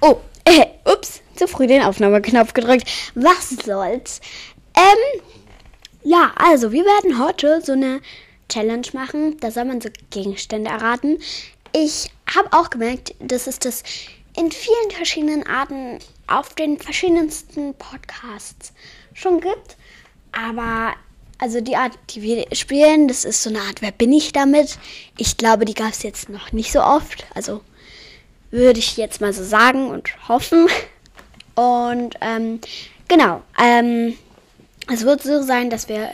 Oh, äh, ups, zu früh den Aufnahmeknopf gedrückt. Was soll's? Ähm, ja, also wir werden heute so eine Challenge machen. Da soll man so Gegenstände erraten. Ich habe auch gemerkt, dass es das in vielen verschiedenen Arten auf den verschiedensten Podcasts schon gibt. Aber also die Art, die wir spielen, das ist so eine Art, wer bin ich damit? Ich glaube, die gab es jetzt noch nicht so oft. Also würde ich jetzt mal so sagen und hoffen. Und ähm, genau, ähm, es wird so sein, dass wir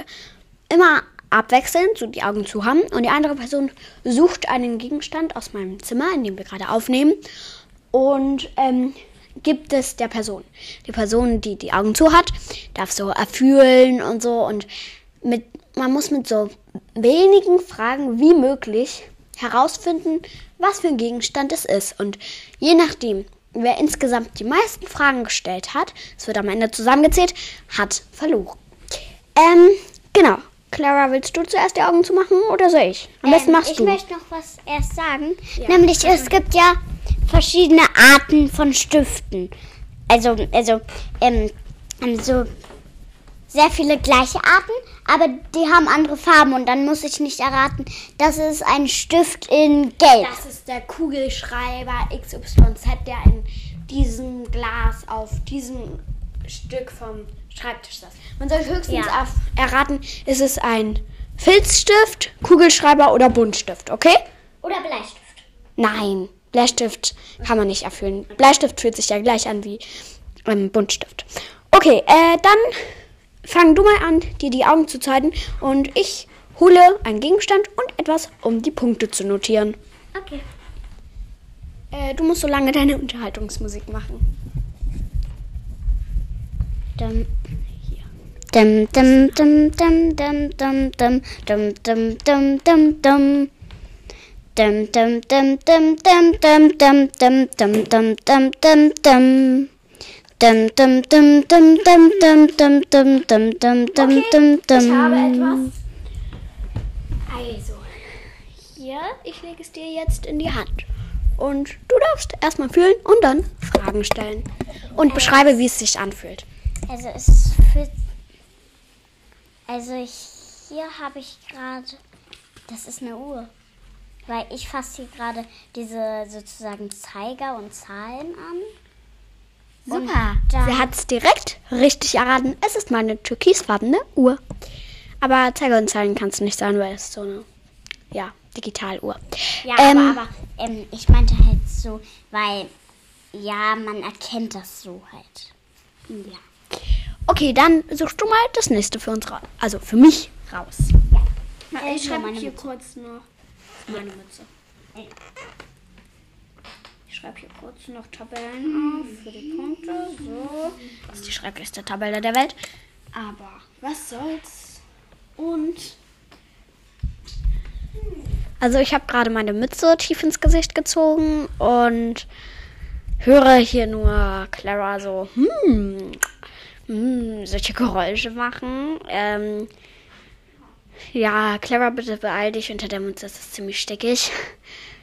immer abwechselnd so die Augen zu haben und die andere Person sucht einen Gegenstand aus meinem Zimmer, in dem wir gerade aufnehmen und ähm, gibt es der Person. Die Person, die die Augen zu hat, darf so erfühlen und so und mit, man muss mit so wenigen Fragen wie möglich herausfinden, was für ein Gegenstand es ist. Und je nachdem, wer insgesamt die meisten Fragen gestellt hat, es wird am Ende zusammengezählt, hat verloren. Ähm, genau. Clara, willst du zuerst die Augen zu machen oder soll ich? Am besten Ähm, machst ich du. möchte noch was erst sagen. Nämlich, es gibt ja verschiedene Arten von Stiften. Also, also, ähm, ähm, so sehr viele gleiche Arten, aber die haben andere Farben und dann muss ich nicht erraten, das ist ein Stift in Gelb. Das ist der Kugelschreiber XYZ, der in diesem Glas auf diesem Stück vom Schreibtisch saß. Man soll höchstens Ja. erraten, ist es ein Filzstift, Kugelschreiber oder Buntstift, okay? Oder Bleistift. Nein, Bleistift kann man nicht erfüllen. Bleistift fühlt sich ja gleich an wie ähm, Buntstift. Okay, äh, dann fang du mal an, dir die Augen zu zeigen und ich hole einen Gegenstand und etwas, um die Punkte zu notieren. Okay. Äh, du musst so lange deine Unterhaltungsmusik machen. Dum, dum, dum, dum, dum, dum, dum, dum, dum, dum, dum, dum, dum. Dum, dum, dum, dum, dum, dum, dum, dum, dum, dum, dum, dum, dum. Dum, dum, dum, dum, dum, dum, dum, dum, dum, dum, dum, dum, dum. Ich habe etwas. Also, hier, ich lege es dir jetzt in die Hand. Und du darfst erstmal fühlen und dann Fragen stellen. Und beschreibe, wie es sich anfühlt. Also es für Also ich, hier habe ich gerade das ist eine Uhr. Weil ich fasse hier gerade diese sozusagen Zeiger und Zahlen an. Super. da- Sie hat es direkt richtig erraten. Es ist meine türkisfarbene Uhr. Aber Zeiger und Zahlen kannst du nicht sagen, weil es so eine, ja, Digitaluhr. Ja, Ähm, aber, aber ähm, ich meinte halt so, weil ja, man erkennt das so halt. Ja. Okay, dann suchst du mal das nächste für uns raus. Also für mich raus. Äh, hier meine Mütze. kurz noch meine Mütze. Ich schreibe hier kurz noch Tabellen auf für die Punkte. So. Das ist die schrecklichste Tabelle der Welt. Aber was soll's? Und. Also ich habe gerade meine Mütze tief ins Gesicht gezogen und höre hier nur Clara so, hm, hm solche Geräusche machen. Ähm, ja, Clara, bitte beeil dich. Unter der Mütze ist es ziemlich stickig.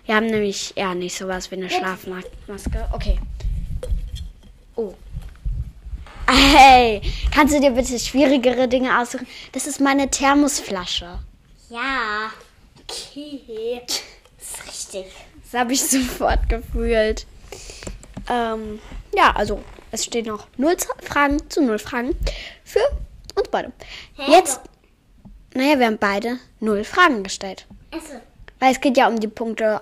Wir haben nämlich ja nicht sowas wie eine Schlafmaske. Okay. Oh. Hey, kannst du dir bitte schwierigere Dinge aussuchen? Das ist meine Thermosflasche. Ja. Okay. Das ist richtig. Das habe ich sofort gefühlt. Ähm, ja, also es stehen noch null Z- Fragen zu null Fragen für uns beide. Hä, Jetzt, naja, wir haben beide null Fragen gestellt. Also, Weil es geht ja um die Punkte.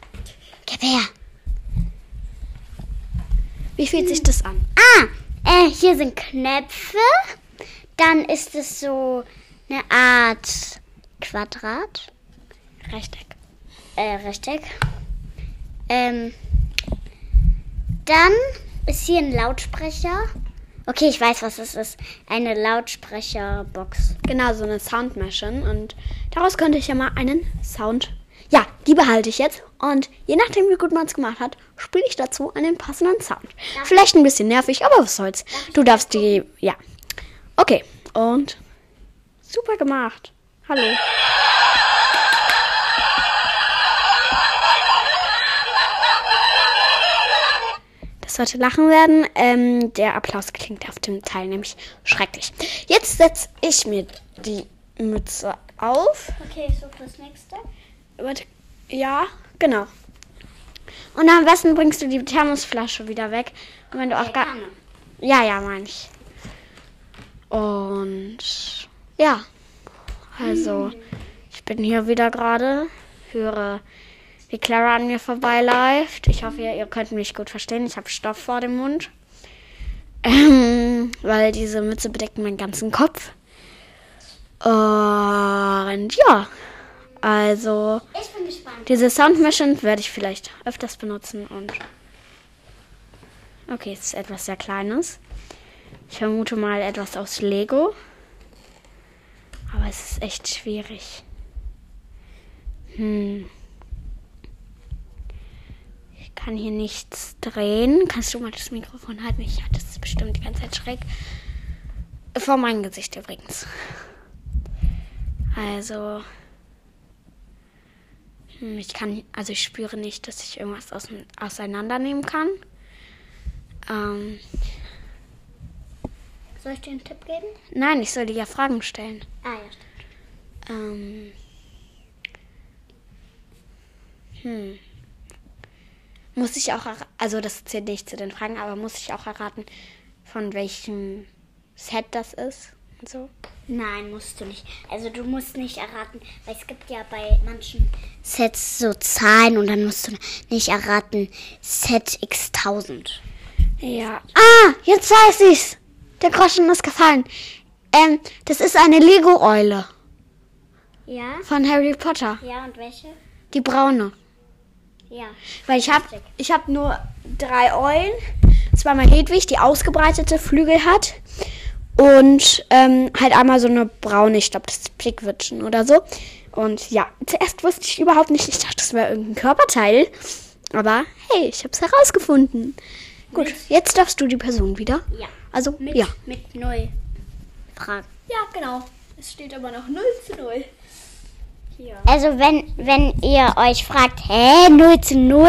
Gib her. Wie fühlt sich das an? Ah, äh, hier sind Knöpfe. Dann ist es so eine Art Quadrat, Rechteck. äh, Rechteck. Ähm, dann Ist hier ein Lautsprecher? Okay, ich weiß, was es ist. Eine Lautsprecherbox. Genau, so eine Sound Machine. Und daraus könnte ich ja mal einen Sound. Ja, die behalte ich jetzt. Und je nachdem, wie gut man es gemacht hat, spiele ich dazu einen passenden Sound. Vielleicht ein bisschen nervig, aber was soll's. Du darfst die. Ja. Okay. Und. Super gemacht. Hallo. Das sollte Lachen werden. Ähm, der Applaus klingt auf dem Teil nämlich schrecklich. Jetzt setze ich mir die Mütze auf. Okay, so das nächste. Warte. Ja, genau. Und am besten bringst du die Thermosflasche wieder weg. Und wenn du auch gar. Ja, ja, meine ich. Und ja, also ich bin hier wieder gerade, höre, wie Clara an mir vorbeiläuft. Ich hoffe, ihr, ihr könnt mich gut verstehen. Ich habe Stoff vor dem Mund, ähm, weil diese Mütze bedeckt meinen ganzen Kopf. Und ja, also Ich bin gespannt. diese Sound Machine werde ich vielleicht öfters benutzen und okay, es ist etwas sehr Kleines. Ich vermute mal etwas aus Lego. Aber es ist echt schwierig. Hm. Ich kann hier nichts drehen. Kannst du mal das Mikrofon halten? Ich hatte es bestimmt die ganze Zeit schräg. Vor meinem Gesicht übrigens. Also. Hm, Ich kann, also ich spüre nicht, dass ich irgendwas aus, auseinandernehmen kann. Ähm, Soll ich dir einen Tipp geben? nein, ich soll dir ja Fragen stellen. Ah, ja, stimmt. Ähm, hm. Muss ich auch, also das zählt nicht zu den Fragen, aber muss ich auch erraten, von welchem Set das ist und so? Nein, musst du nicht. Also du musst nicht erraten, weil es gibt ja bei manchen Sets so Zahlen und dann musst du nicht erraten Set x 1000. Ja. Ah, jetzt weiß ich's. Der Groschen ist gefallen. Ähm, das ist eine Lego-Eule Ja? von Harry Potter. Ja, und welche? Die braune. Ja. Weil ich habe ich hab nur drei Eulen. Zweimal Hedwig, die ausgebreitete Flügel hat. Und ähm, halt einmal so eine braune, ich glaube, das ist Pickwitchen oder so. Und ja, zuerst wusste ich überhaupt nicht, ich dachte, das wäre irgendein Körperteil. Aber hey, ich habe es herausgefunden. Gut, jetzt darfst du die Person wieder. Ja. Also, Mit, ja. mit null Fragen. Ja, genau. Es steht aber noch 0 zu 0. Also wenn, wenn ihr euch fragt, hä, 0 zu 0,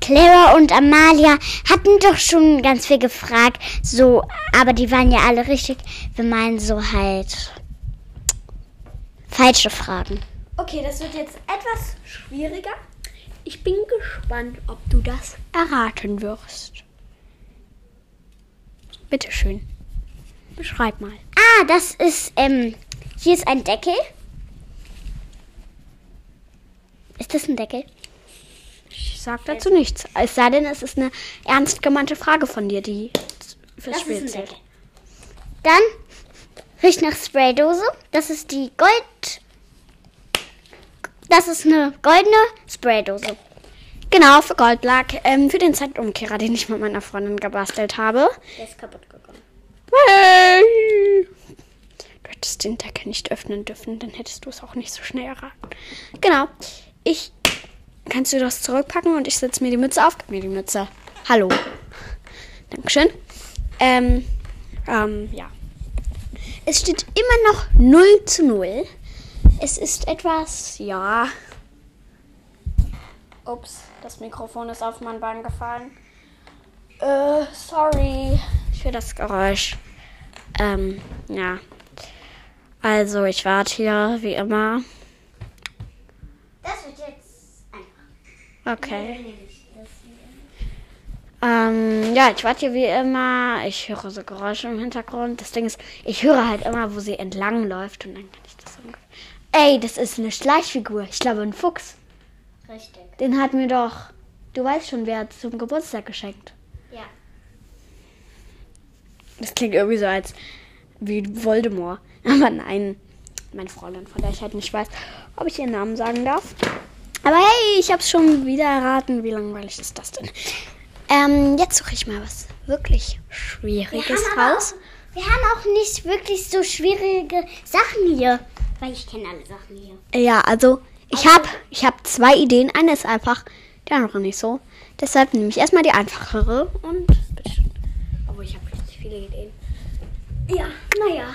Clara und Amalia hatten doch schon ganz viel gefragt, so, aber die waren ja alle richtig. Wir meinen so halt falsche Fragen. Okay, das wird jetzt etwas schwieriger. Ich bin gespannt, ob du das erraten wirst. Bitte schön. Beschreib mal. Ah, das ist, ähm, hier ist ein Deckel. Ist das ein Deckel? Ich sag dazu nichts. Es sei denn, es ist eine ernst gemeinte Frage von dir, die fürs Spiel zählt. Dann riecht nach Spraydose. Das ist die Gold. Das ist eine goldene Spraydose. Genau, für Goldlack. Ähm, für den Zeitumkehrer, den ich mit meiner Freundin gebastelt habe. Der ist kaputt gegangen. Hey! Du hättest den Deckel nicht öffnen dürfen, dann hättest du es auch nicht so schnell erraten. Genau. Ich. Kannst du das zurückpacken und ich setze mir die Mütze auf? Gib mir die Mütze. Hallo. Dankeschön. Ähm, ähm, ja. Es steht immer noch 0 zu 0. Es ist etwas, ja. Ups, das Mikrofon ist auf mein Bein gefallen. Äh, sorry für das Geräusch. Ähm, ja. Also, ich warte hier, wie immer. Das wird jetzt einfach. Okay. Ähm, ja, ich warte hier wie immer. Ich höre so Geräusche im Hintergrund. Das Ding ist, ich höre halt immer, wo sie entlang läuft und dann kann ich das ungefähr. Ey, das ist eine Schleichfigur. Ich glaube, ein Fuchs. Richtig. Den hat mir doch, du weißt schon, wer hat zum Geburtstag geschenkt. Ja. Das klingt irgendwie so als wie Voldemort. Aber nein, meine Freundin, von der ich halt nicht weiß, ob ich ihren Namen sagen darf. Aber hey, ich hab's schon wieder erraten. Wie langweilig ist das denn? Ähm, jetzt suche ich mal was wirklich Schwieriges aber raus. Auch, wir haben auch nicht wirklich so schwierige Sachen hier. Weil ich kenne alle Sachen hier. Ja, also ich habe ich hab zwei Ideen. Eine ist einfach, die andere nicht so. Deshalb nehme ich erstmal die einfachere und. Obwohl ich habe richtig viele Ideen. Ja, naja.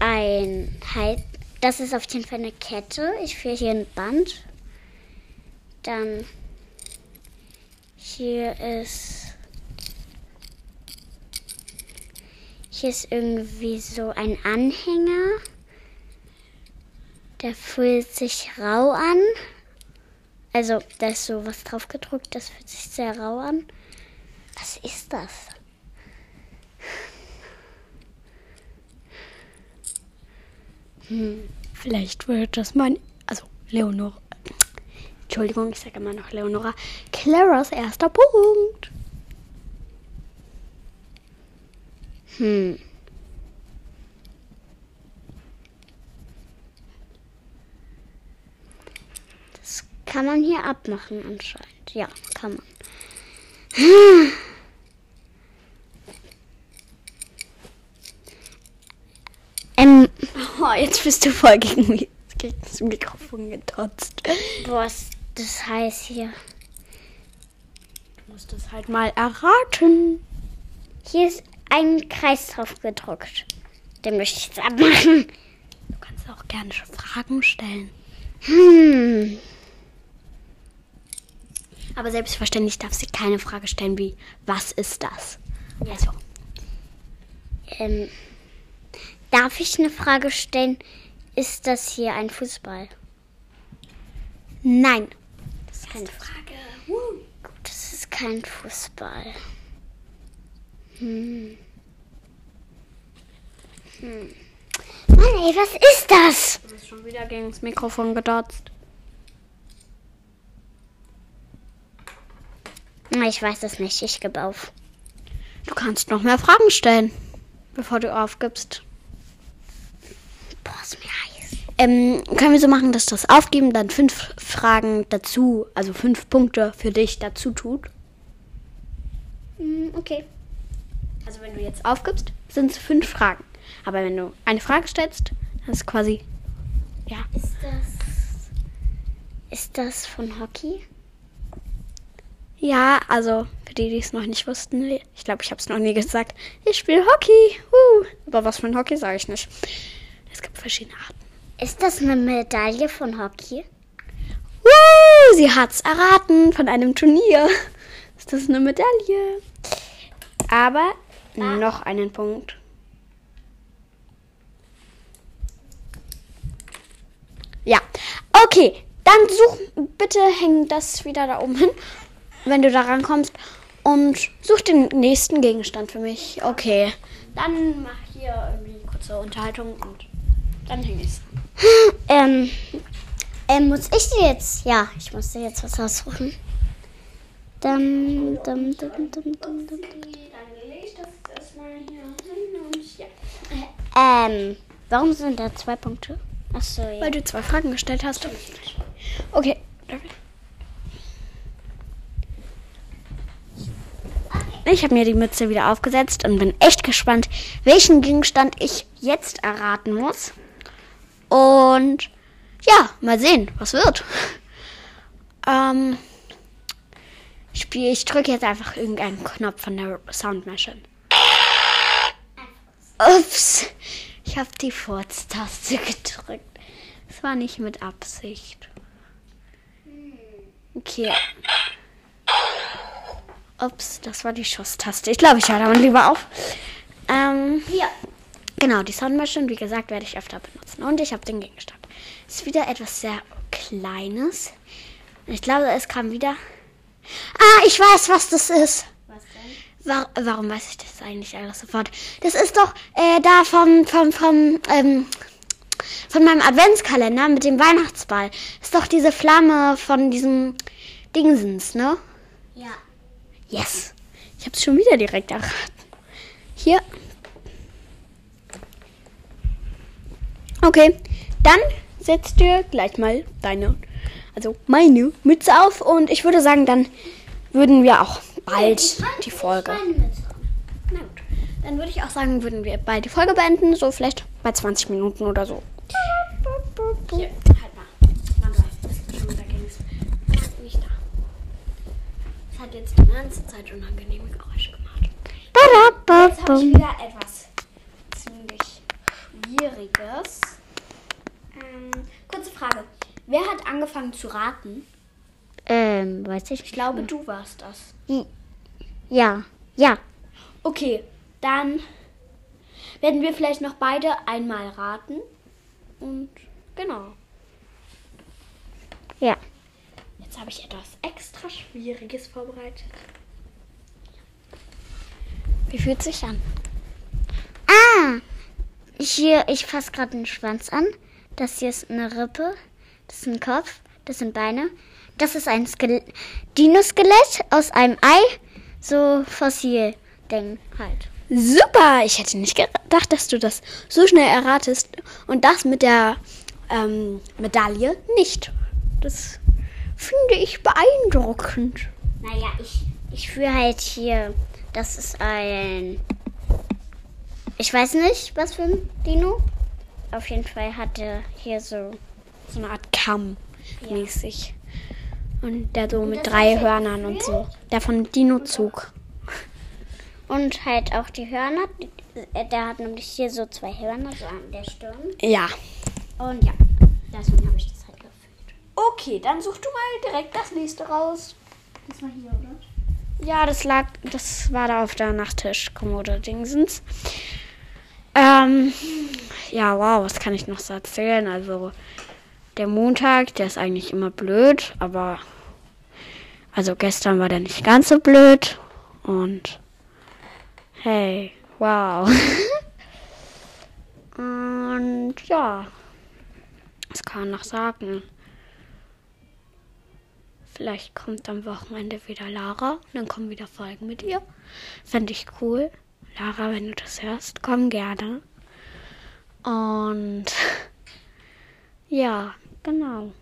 ein halt. Das ist auf jeden Fall eine Kette. Ich fühle hier ein Band. Dann hier ist hier ist irgendwie so ein Anhänger. Der fühlt sich rau an. Also da ist so was drauf gedruckt. Das fühlt sich sehr rau an. Was ist das? Vielleicht wird das mein, also Leonora, Entschuldigung, ich sage immer noch Leonora, Claras erster Punkt. Hm. Das kann man hier abmachen anscheinend. Ja, kann man. Ähm, Oh, jetzt bist du voll gegen mich, gegen das Mikrofon getotzt. was das heißt hier? Du musst es halt mal erraten. Hier ist ein Kreis drauf gedruckt. Den möchte ich jetzt abmachen. Du kannst auch gerne Fragen stellen. Hm. Aber selbstverständlich darf sie keine Frage stellen wie, was ist das? Also, Ähm, darf ich eine Frage stellen? Ist das hier ein Fußball? nein. Das ist keine Frage. Gut, das ist kein Fußball. Hm. Hm. Mann, ey, was ist das? Du bist schon wieder gegen das Mikrofon gedotzt. Ich weiß es nicht. Ich gebe auf. Du kannst noch mehr Fragen stellen, bevor du aufgibst. Boah, ist mir heiß. Ähm, können wir so machen, dass das Aufgeben dann fünf Fragen dazu, also fünf Punkte für dich dazu tut? Hm, okay. Also wenn du jetzt aufgibst, sind es fünf Fragen. Aber wenn du eine Frage stellst, dann ist quasi, ja. Ist das. Ist das von Hockey? Ja, also für die, die es noch nicht wussten, ich glaube, ich habe es noch nie gesagt. Ich spiele Hockey. Uh. Aber was für ein Hockey, sage ich nicht. Es gibt verschiedene Arten. Ist das eine Medaille von Hockey? Uh, sie hat's erraten von einem Turnier. Ist das eine Medaille? Aber noch einen Punkt. Ja, okay. Dann such bitte häng das wieder da oben hin, wenn du da rankommst. Und such den nächsten Gegenstand für mich. Okay. Dann mach hier irgendwie kurze Unterhaltung und dann häng ich's. Ähm, ähm, muss ich dir jetzt? Ja, ich muss dir jetzt was aussuchen. Dum, dum, dum, dum, dum, dum, dum. Dann lege ich das erstmal hier hin und ja. Ähm, warum sind da zwei Punkte? Achso, ja. Weil du zwei Fragen gestellt hast. Okay. Ich habe mir die Mütze wieder aufgesetzt und bin echt gespannt, welchen Gegenstand ich jetzt erraten muss. Und ja, mal sehen, was wird. Ähm, ich, drücke jetzt einfach irgendeinen Knopf von der Sound Machine. Ups, ich habe die Furztaste gedrückt. Das war nicht mit Absicht. Okay. Ups, das war die Schusstaste. Ich glaube, ich höre damit lieber auf. Ähm, Ja. Genau, die Soundmaschine, wie gesagt, werde ich öfter benutzen. Und ich habe den Gegenstand. Ist wieder etwas sehr Kleines. Ich glaube, es kam wieder Ah, ich weiß, was das ist. Was denn? War, warum weiß ich das eigentlich alles sofort? Das ist doch äh, da vom, vom, vom, ähm, von meinem Adventskalender mit dem Weihnachtsball. Ist doch diese Flamme von diesem Dingsens, ne? Ja. Yes. Ich hab's schon wieder direkt erraten. Hier. Okay, dann setzt dir gleich mal deine, also meine Mütze auf und ich würde sagen, dann würden wir auch bald die Folge. Na gut. Dann würde ich auch sagen, würden wir bald die Folge beenden, so vielleicht bei 20 Minuten oder so. Hier, halt mal. Das ist schon wieder ging's. Ja, nicht da. Es hat jetzt die ganze Zeit unangenehme Geräusche gemacht. Jetzt habe ich wieder etwas ziemlich Schwieriges. Ähm, kurze Frage. Wer hat angefangen zu raten? Ähm, weiß ich Ich glaube, du warst das. Ja. Ja. Okay, dann werden wir vielleicht noch beide einmal raten. Und genau. Ja. Jetzt habe ich etwas extra Schwieriges vorbereitet. Wie fühlt sich an? Ah! Hier, ich fasse gerade den Schwanz an. Das hier ist eine Rippe. Das ist ein Kopf. Das sind Beine. Das ist ein Skel Dino-Skelett aus einem Ei. So Fossil-Ding halt. Super! Ich hätte nicht gedacht, dass du das so schnell erratest. Und das mit der ähm, Medaille nicht. Das finde ich beeindruckend. Naja, ich, ich führe halt hier. Das ist ein. Ich weiß nicht, was für ein Dino. Auf jeden Fall hat er hier so. So eine Art Kamm Ja. mäßig. Und der so mit das drei Hörnern und so. Der von Dino-Zug. Und halt auch die Hörner. Äh, Der hat nämlich hier so zwei Hörner, so an der Stirn. Ja. Und ja, deswegen habe ich das halt gefüllt. Okay, dann such du mal direkt das nächste raus. Das war hier, oder? Ja, das lag, das war da auf der Nachttischkommode Dingsens. Ähm, ja, wow, was kann ich noch so erzählen? Also, der Montag, der ist eigentlich immer blöd, aber also gestern war der nicht ganz so blöd und hey, wow. und ja, was kann man noch sagen? Vielleicht kommt am Wochenende wieder Lara und dann kommen wieder Folgen mit ihr. Fände ich cool. Lara, wenn du das hörst, komm gerne. Und ja, genau.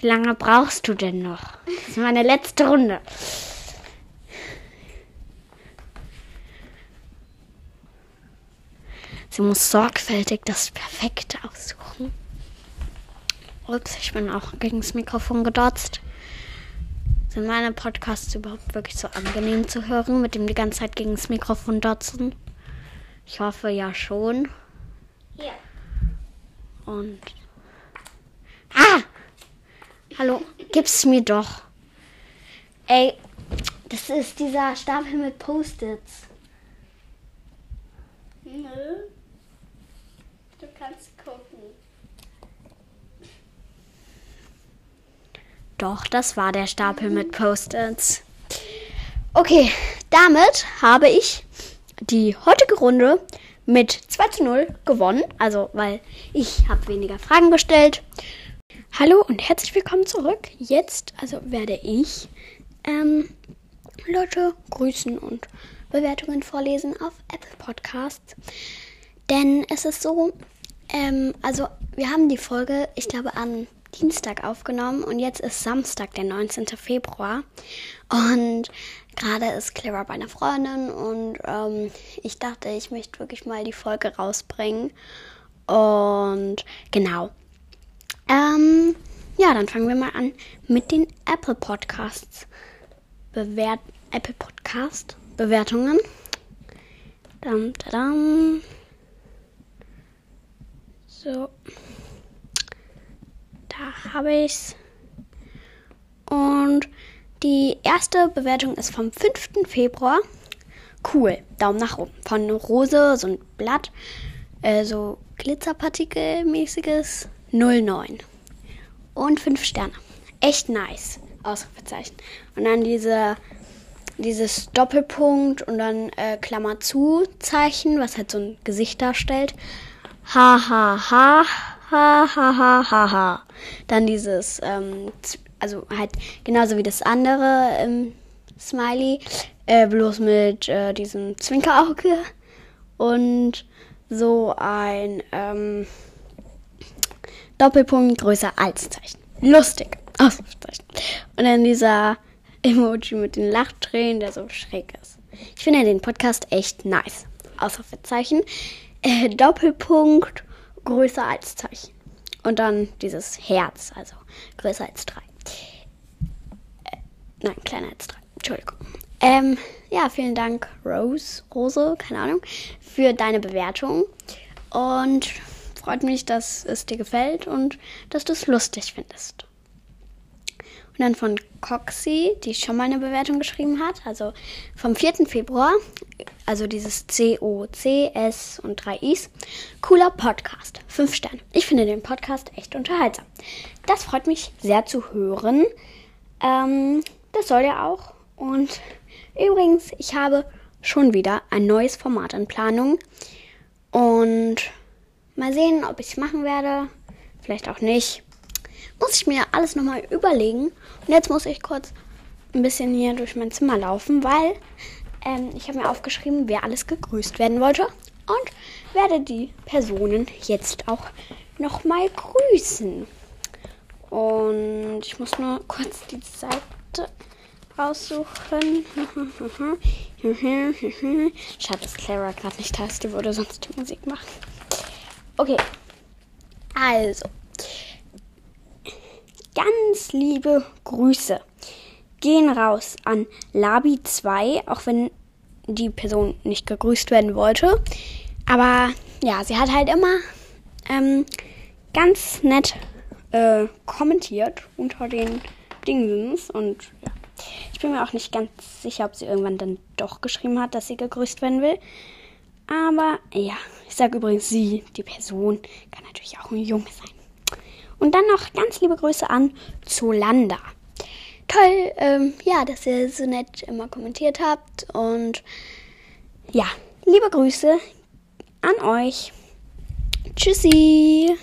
Wie lange brauchst du denn noch? Das ist meine letzte Runde. Sie muss sorgfältig das Perfekte aussuchen. Ups, ich bin auch gegen das Mikrofon gedotzt. Sind meine Podcasts überhaupt wirklich so angenehm zu hören, mit dem die ganze Zeit gegen das Mikrofon dotzen? Ich hoffe ja schon. Hier. Und. Ah! Hallo, gib's mir doch. Ey, das ist dieser Stapel mit Post-its. Nö. Du kannst gucken. Doch, das war der Stapel mit Post-its. Okay, damit habe ich die heutige Runde mit 2 zu 0 gewonnen. Also, weil ich habe weniger Fragen gestellt. Hallo und herzlich willkommen zurück. Jetzt, also werde ich ähm, Leute grüßen und Bewertungen vorlesen auf Apple Podcasts. Denn es ist so, ähm, also wir haben die Folge, ich glaube, am Dienstag aufgenommen und jetzt ist Samstag, der 19. Februar. Und gerade ist Clara bei einer Freundin und ähm, ich dachte, ich möchte wirklich mal die Folge rausbringen. Und genau. Ähm, ja, dann fangen wir mal an mit den Apple Podcasts. Bewert Apple Podcast Bewertungen. Dam. So. Habe ich's. Und die erste Bewertung ist vom 5. Februar. Cool. Daumen nach oben. Von Rose, so ein Blatt. Äh, so Glitzerpartikelmäßiges. 09. Und 5 Sterne. Echt nice. Ausrufezeichen. Und dann diese, dieses Doppelpunkt und dann äh, Klammer zu Zeichen, was halt so ein Gesicht darstellt. Ha ha ha ha ha ha ha ha. Dann dieses, ähm, also halt genauso wie das andere ähm, Smiley, äh, bloß mit äh, diesem Zwinkerauge und so ein ähm, Doppelpunkt größer als Zeichen. Lustig. Ausrufezeichen. Und dann dieser Emoji mit den Lachtränen, der so schräg ist. Ich finde den Podcast echt nice. Ausrufezeichen. Äh, Doppelpunkt größer als Zeichen. Und dann dieses Herz, also größer als drei. Äh, nein, kleiner als drei. Entschuldigung. Ähm, ja, vielen Dank, Rose, Rose, keine Ahnung, für deine Bewertung. Und freut mich, dass es dir gefällt und dass du es lustig findest. Und dann von Coxy, die schon mal eine Bewertung geschrieben hat, also vom 4. Februar, also dieses C, O, C, S und drei Is. Cooler Podcast. Fünf Sterne. Ich finde den Podcast echt unterhaltsam. Das freut mich sehr zu hören. Ähm, das soll ja auch. Und übrigens, ich habe schon wieder ein neues Format in Planung. Und mal sehen, ob ich es machen werde. Vielleicht auch nicht muss ich mir alles nochmal überlegen. Und jetzt muss ich kurz ein bisschen hier durch mein Zimmer laufen, weil ähm, ich habe mir aufgeschrieben, wer alles gegrüßt werden wollte. Und werde die Personen jetzt auch nochmal grüßen. Und ich muss nur kurz die Seite raussuchen. Schade, dass Clara gerade nicht da ist. Die würde sonst die Musik machen. Okay. Also, ganz liebe Grüße gehen raus an Labi2, auch wenn die Person nicht gegrüßt werden wollte. Aber ja, sie hat halt immer ähm, ganz nett äh, kommentiert unter den Dingsens. Und ja, ich bin mir auch nicht ganz sicher, ob sie irgendwann dann doch geschrieben hat, dass sie gegrüßt werden will. Aber ja, ich sage übrigens sie, die Person, kann natürlich auch ein Junge sein. Und dann noch ganz liebe Grüße an Zolanda. Toll, ähm, ja, dass ihr so nett immer kommentiert habt. Und ja, liebe Grüße an euch. Tschüssi.